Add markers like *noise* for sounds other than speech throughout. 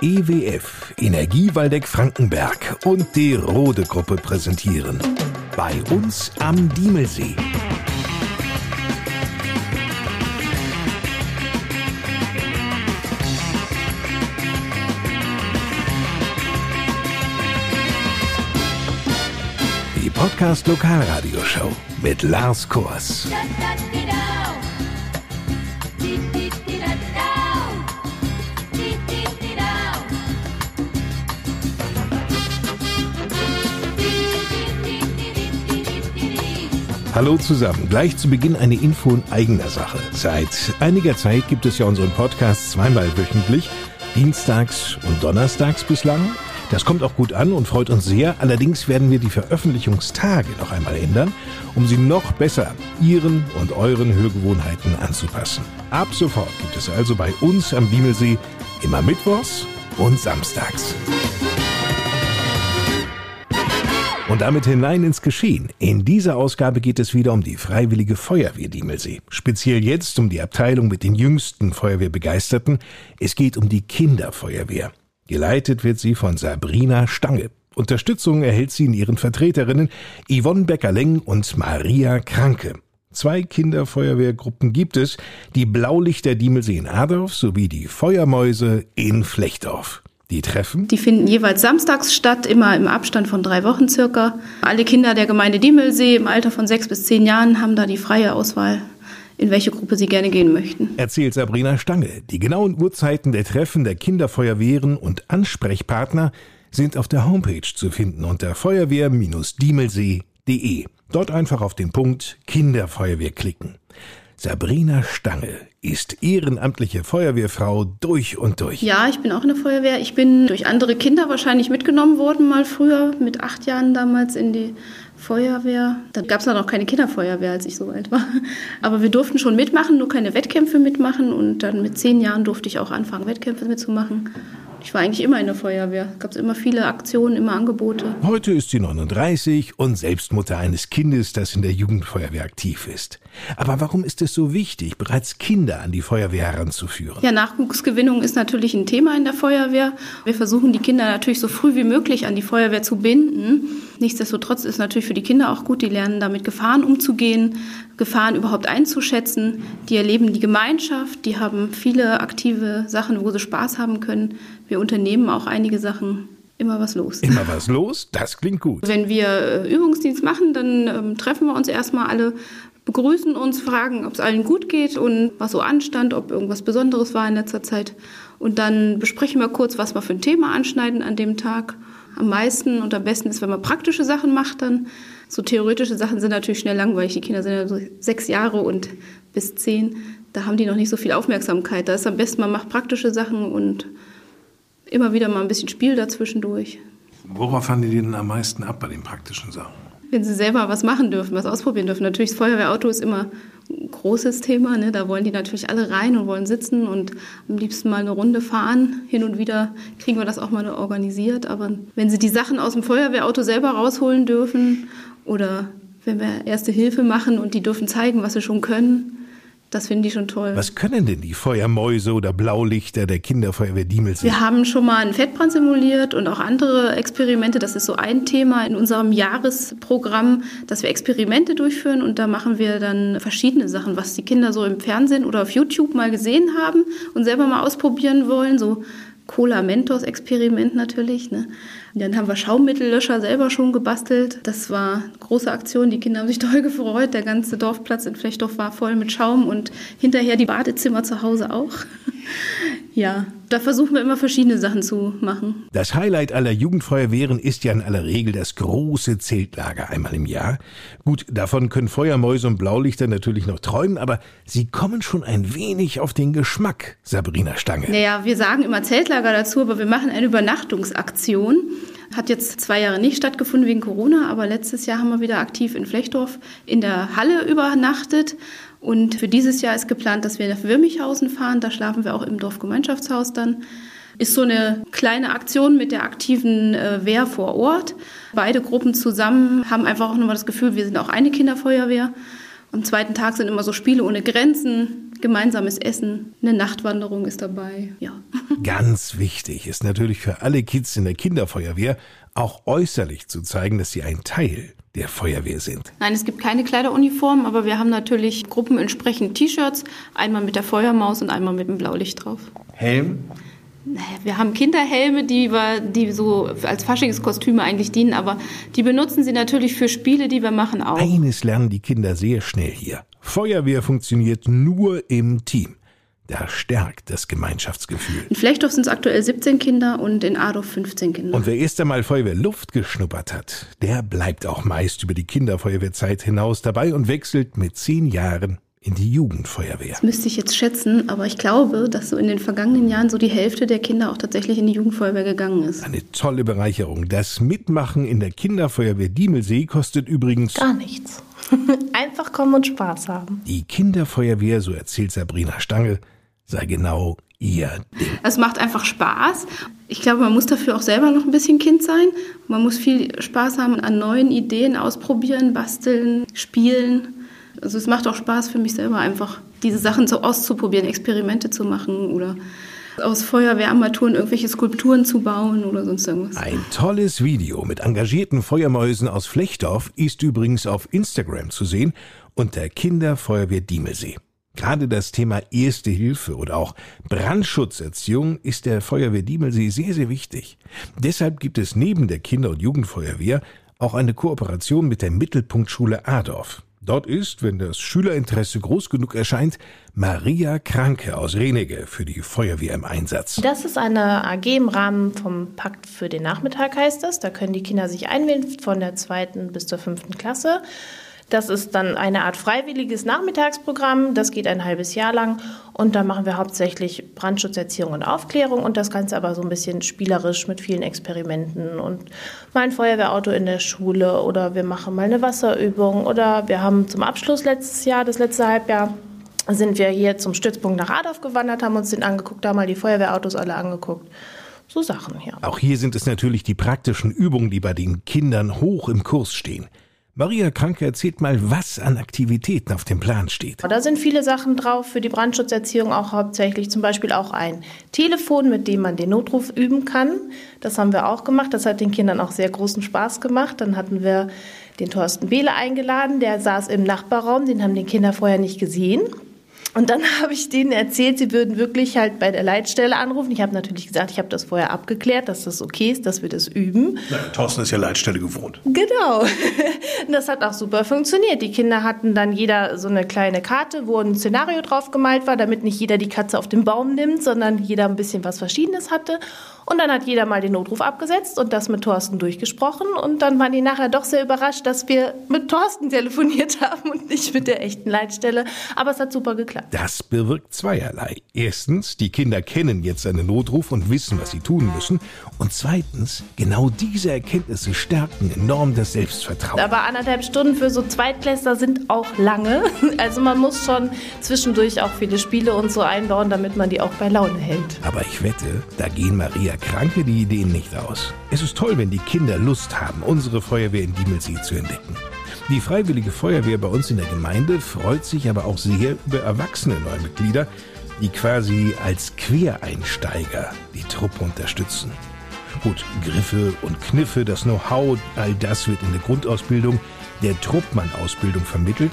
EWF, Energie Waldeck Frankenberg und die Rode Gruppe präsentieren. Bei uns am Diemelsee. Die Podcast Lokalradioshow mit Lars Kors. Hallo zusammen. Gleich zu Beginn eine Info in eigener Sache. Seit einiger Zeit gibt es ja unseren Podcast zweimal wöchentlich, dienstags und donnerstags bislang. Das kommt auch gut an und freut uns sehr. Allerdings werden wir die Veröffentlichungstage noch einmal ändern, um sie noch besser Ihren und euren Hörgewohnheiten anzupassen. Ab sofort gibt es also bei uns am Diemelsee immer Mittwochs und Samstags. Und damit hinein ins Geschehen. In dieser Ausgabe geht es wieder um die Freiwillige Feuerwehr Diemelsee. Speziell jetzt um die Abteilung mit den jüngsten Feuerwehrbegeisterten. Es geht um die Kinderfeuerwehr. Geleitet wird sie von Sabrina Stange. Unterstützung erhält sie in ihren Vertreterinnen Yvonne Becker-Leng und Maria Kranke. Zwei Kinderfeuerwehrgruppen gibt es, die Blaulichter Diemelsee in Adorf sowie die Feuermäuse in Flechtdorf. Die Treffen? Die finden jeweils samstags statt, immer im Abstand von drei Wochen circa. Alle Kinder der Gemeinde Diemelsee im Alter von sechs bis zehn Jahren haben da die freie Auswahl in welche Gruppe sie gerne gehen möchten. Erzählt Sabrina Stange. Die genauen Uhrzeiten der Treffen der Kinderfeuerwehren und Ansprechpartner sind auf der Homepage zu finden unter feuerwehr-diemelsee.de. Dort einfach auf den Punkt Kinderfeuerwehr klicken. Sabrina Stange ist ehrenamtliche Feuerwehrfrau durch und durch. Ja, ich bin auch in der Feuerwehr. Ich bin durch andere Kinder wahrscheinlich mitgenommen worden, mal früher, mit acht Jahren damals in die Feuerwehr. Da gab es noch keine Kinderfeuerwehr, als ich so alt war. Aber wir durften schon mitmachen, nur keine Wettkämpfe mitmachen. Und dann mit zehn Jahren durfte ich auch anfangen, Wettkämpfe mitzumachen. Ich war eigentlich immer in der Feuerwehr. Es gab immer viele Aktionen, immer Angebote. Heute ist sie 39 und selbst Mutter eines Kindes, das in der Jugendfeuerwehr aktiv ist. Aber warum ist es so wichtig, bereits Kinder an die Feuerwehr heranzuführen? Ja, Nachwuchsgewinnung ist natürlich ein Thema in der Feuerwehr. Wir versuchen die Kinder natürlich so früh wie möglich an die Feuerwehr zu binden. Nichtsdestotrotz ist natürlich für die Kinder auch gut, die lernen damit Gefahren umzugehen, Gefahren überhaupt einzuschätzen. Die erleben die Gemeinschaft, die haben viele aktive Sachen, wo sie Spaß haben können. Wir unternehmen auch einige Sachen immer was los. Immer was los? Das klingt gut. Wenn wir äh, Übungsdienst machen, dann ähm, treffen wir uns erstmal alle, begrüßen uns, fragen, ob es allen gut geht und was so anstand, ob irgendwas Besonderes war in letzter Zeit. Und dann besprechen wir kurz, was wir für ein Thema anschneiden an dem Tag. Am meisten und am besten ist, wenn man praktische Sachen macht, dann so theoretische Sachen sind natürlich schnell langweilig. Die Kinder sind ja so sechs Jahre und bis zehn. Da haben die noch nicht so viel Aufmerksamkeit. Da ist am besten, man macht praktische Sachen und immer wieder mal ein bisschen Spiel dazwischen durch. Worauf fahren die denn am meisten ab bei den praktischen Sachen? Wenn sie selber was machen dürfen, was ausprobieren dürfen. Natürlich, das Feuerwehrauto ist immer ein großes Thema. Ne? Da wollen die natürlich alle rein und wollen sitzen und am liebsten mal eine Runde fahren. Hin und wieder kriegen wir das auch mal organisiert. Aber wenn sie die Sachen aus dem Feuerwehrauto selber rausholen dürfen oder wenn wir erste Hilfe machen und die dürfen zeigen, was sie schon können, das finden die schon toll. Was können denn die Feuermäuse oder Blaulichter der Kinderfeuerwehr Diemelsee? Wir haben schon mal einen Fettbrand simuliert und auch andere Experimente. Das ist so ein Thema in unserem Jahresprogramm, dass wir Experimente durchführen und da machen wir dann verschiedene Sachen, was die Kinder so im Fernsehen oder auf YouTube mal gesehen haben und selber mal ausprobieren wollen. So Cola-Mentos-Experiment natürlich. Ne? Dann haben wir Schaumittellöscher selber schon gebastelt. Das war eine große Aktion. Die Kinder haben sich *laughs* toll gefreut. Der ganze Dorfplatz in Flechtdorf war voll mit Schaum und hinterher die Badezimmer zu Hause auch. *laughs* Ja, da versuchen wir immer verschiedene Sachen zu machen. Das Highlight aller Jugendfeuerwehren ist ja in aller Regel das große Zeltlager einmal im Jahr. Gut, davon können Feuermäuse und Blaulichter natürlich noch träumen, aber sie kommen schon ein wenig auf den Geschmack, Sabrina Stange. Naja, wir sagen immer Zeltlager dazu, aber wir machen eine Übernachtungsaktion. Hat jetzt zwei Jahre nicht stattgefunden wegen Corona, aber letztes Jahr haben wir wieder aktiv in Flechtdorf in der Halle übernachtet und für dieses Jahr ist geplant, dass wir nach Würmichhausen fahren. Da schlafen wir auch im Dorfgemeinschaftshaus dann. Ist so eine kleine Aktion mit der aktiven äh, Wehr vor Ort. Beide Gruppen zusammen haben einfach auch nochmal das Gefühl, wir sind auch eine Kinderfeuerwehr. Am zweiten Tag sind immer so Spiele ohne Grenzen. gemeinsames Essen, eine Nachtwanderung ist dabei. Ja. *laughs* Ganz wichtig ist natürlich für alle Kids in der Kinderfeuerwehr auch äußerlich zu zeigen, dass sie ein Teil der Feuerwehr sind. Nein, es gibt keine Kleideruniform, aber wir haben natürlich Gruppen entsprechend T-Shirts, einmal mit der Feuermaus und einmal mit dem Blaulicht drauf. Helm? Wir haben Kinderhelme, die, wir, die so als Faschingskostüme eigentlich dienen, aber die benutzen sie natürlich für Spiele, die wir machen auch. Eines lernen die Kinder sehr schnell hier. Feuerwehr funktioniert nur im Team. Da stärkt das Gemeinschaftsgefühl. In Flechtdorf sind es aktuell 17 Kinder und in Adorf 15 Kinder. Und wer erst einmal Feuerwehr Luft geschnuppert hat, der bleibt auch meist über die Kinderfeuerwehrzeit hinaus dabei und wechselt mit zehn Jahren in die Jugendfeuerwehr. Das müsste ich jetzt schätzen, aber ich glaube, dass so in den vergangenen Jahren so die Hälfte der Kinder auch tatsächlich in die Jugendfeuerwehr gegangen ist. Eine tolle Bereicherung. Das Mitmachen in der Kinderfeuerwehr Diemelsee kostet übrigens gar nichts. *laughs* Einfach kommen und Spaß haben. Die Kinderfeuerwehr, so erzählt Sabrina Stange, sei genau ihr Ding. Es macht einfach Spaß. Ich glaube, man muss dafür auch selber noch ein bisschen Kind sein. Man muss viel Spaß haben an neuen Ideen ausprobieren, basteln, spielen. Also es macht auch Spaß für mich selber einfach, diese Sachen so auszuprobieren, Experimente zu machen oder aus Feuerwehrarmaturen irgendwelche Skulpturen zu bauen oder sonst irgendwas. Ein tolles Video mit engagierten Feuermäusen aus Flechtdorf ist übrigens auf Instagram zu sehen unter Kinderfeuerwehr Diemelsee. Gerade das Thema Erste Hilfe oder auch Brandschutzerziehung ist der Feuerwehr Diemelsee sehr, sehr wichtig. Deshalb gibt es neben der Kinder- und Jugendfeuerwehr auch eine Kooperation mit der Mittelpunktschule Adorf. Dort ist, wenn das Schülerinteresse groß genug erscheint, Maria Kranke aus Renege für die Feuerwehr im Einsatz. Das ist eine AG im Rahmen vom Pakt für den Nachmittag heißt das. Da können die Kinder sich einwählen von der zweiten bis zur fünften Klasse. Das ist dann eine Art freiwilliges Nachmittagsprogramm. Das geht ein halbes Jahr lang. Und da machen wir hauptsächlich Brandschutzerziehung und Aufklärung und das Ganze aber so ein bisschen spielerisch mit vielen Experimenten und mal ein Feuerwehrauto in der Schule oder wir machen mal eine Wasserübung oder wir haben zum Abschluss letztes Jahr, das letzte Halbjahr, sind wir hier zum Stützpunkt nach Adorf gewandert, haben uns den angeguckt, haben mal die Feuerwehrautos alle angeguckt. So Sachen hier. Auch hier sind es natürlich die praktischen Übungen, die bei den Kindern hoch im Kurs stehen. Maria Kranke erzählt mal, was an Aktivitäten auf dem Plan steht. Da sind viele Sachen drauf für die Brandschutzerziehung, auch hauptsächlich zum Beispiel auch ein Telefon, mit dem man den Notruf üben kann. Das haben wir auch gemacht. Das hat den Kindern auch sehr großen Spaß gemacht. Dann hatten wir den Thorsten Behle eingeladen, der saß im Nachbarraum, den haben die Kinder vorher nicht gesehen. Und dann *laughs* habe ich denen erzählt, sie würden wirklich halt bei der Leitstelle anrufen. Ich habe natürlich gesagt, ich habe das vorher abgeklärt, dass das okay ist, dass wir das üben. Na, Thorsten ist ja Leitstelle gewohnt. Genau. *laughs* Das hat auch super funktioniert. Die Kinder hatten dann jeder so eine kleine Karte, wo ein Szenario drauf gemalt war, damit nicht jeder die Katze auf den Baum nimmt, sondern jeder ein bisschen was Verschiedenes hatte. Und dann hat jeder mal den Notruf abgesetzt und das mit Thorsten durchgesprochen. Und dann waren die nachher doch sehr überrascht, dass wir mit Thorsten telefoniert *laughs* haben und nicht mit der echten Leitstelle. Aber es hat super geklappt. Das bewirkt zweierlei. Erstens, die Kinder kennen jetzt einen Notruf und wissen, was sie tun müssen. Und zweitens, genau diese Erkenntnisse stärken enorm das Selbstvertrauen. Aber anderthalb Stunden für so Zweitklässler sind auch lange. *laughs* Also man muss schon zwischendurch auch viele Spiele und so einbauen, damit man die auch bei Laune hält. Aber ich wette, da gehen Maria Kranke die Ideen nicht aus. Es ist toll, wenn die Kinder Lust haben, unsere Feuerwehr in Diemelsee zu entdecken. Die Freiwillige Feuerwehr bei uns in der Gemeinde freut sich aber auch sehr über erwachsene Neumitglieder, die quasi als Quereinsteiger die Truppe unterstützen. Gut, Griffe und Kniffe, das Know-how, all das wird in der Grundausbildung, der Truppmann-Ausbildung vermittelt,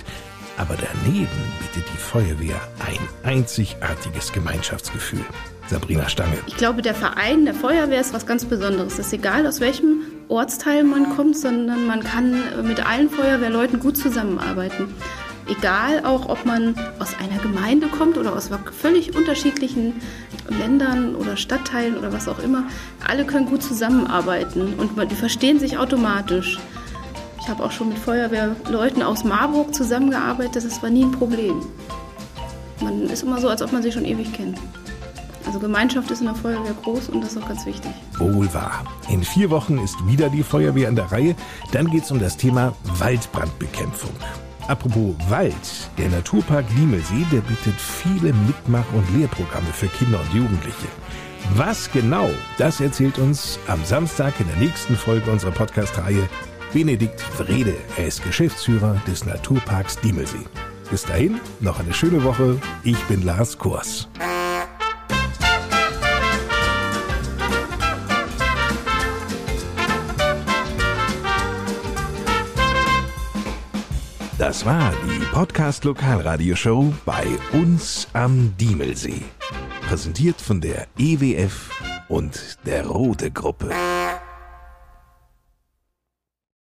aber daneben bietet die Feuerwehr ein einzigartiges Gemeinschaftsgefühl. Sabrina Stange. Ich glaube, der Verein der Feuerwehr ist was ganz Besonderes. Es ist egal, aus welchem Ortsteil man kommt, sondern man kann mit allen Feuerwehrleuten gut zusammenarbeiten. Egal auch, ob man aus einer Gemeinde kommt oder aus völlig unterschiedlichen Ländern oder Stadtteilen oder was auch immer. Alle können gut zusammenarbeiten und die verstehen sich automatisch. Ich habe auch schon mit Feuerwehrleuten aus Marburg zusammengearbeitet, das war nie ein Problem. Man ist immer so, als ob man sich schon ewig kennt. Also Gemeinschaft ist in der Feuerwehr groß und das ist auch ganz wichtig. Wohl wahr. In vier Wochen ist wieder die Feuerwehr an der Reihe. Dann geht es um das Thema Waldbrandbekämpfung. Apropos Wald, der Naturpark Diemelsee, der bietet viele Mitmach- und Lehrprogramme für Kinder und Jugendliche. Was genau, das erzählt uns am Samstag in der nächsten Folge unserer Podcast-Reihe Benedikt Wrede. Er ist Geschäftsführer des Naturparks Diemelsee. Bis dahin, noch eine schöne Woche. Ich bin Lars Kors. Das war die Podcast Lokalradioshow bei uns am Diemelsee. Präsentiert von der EWF und der Rote Gruppe.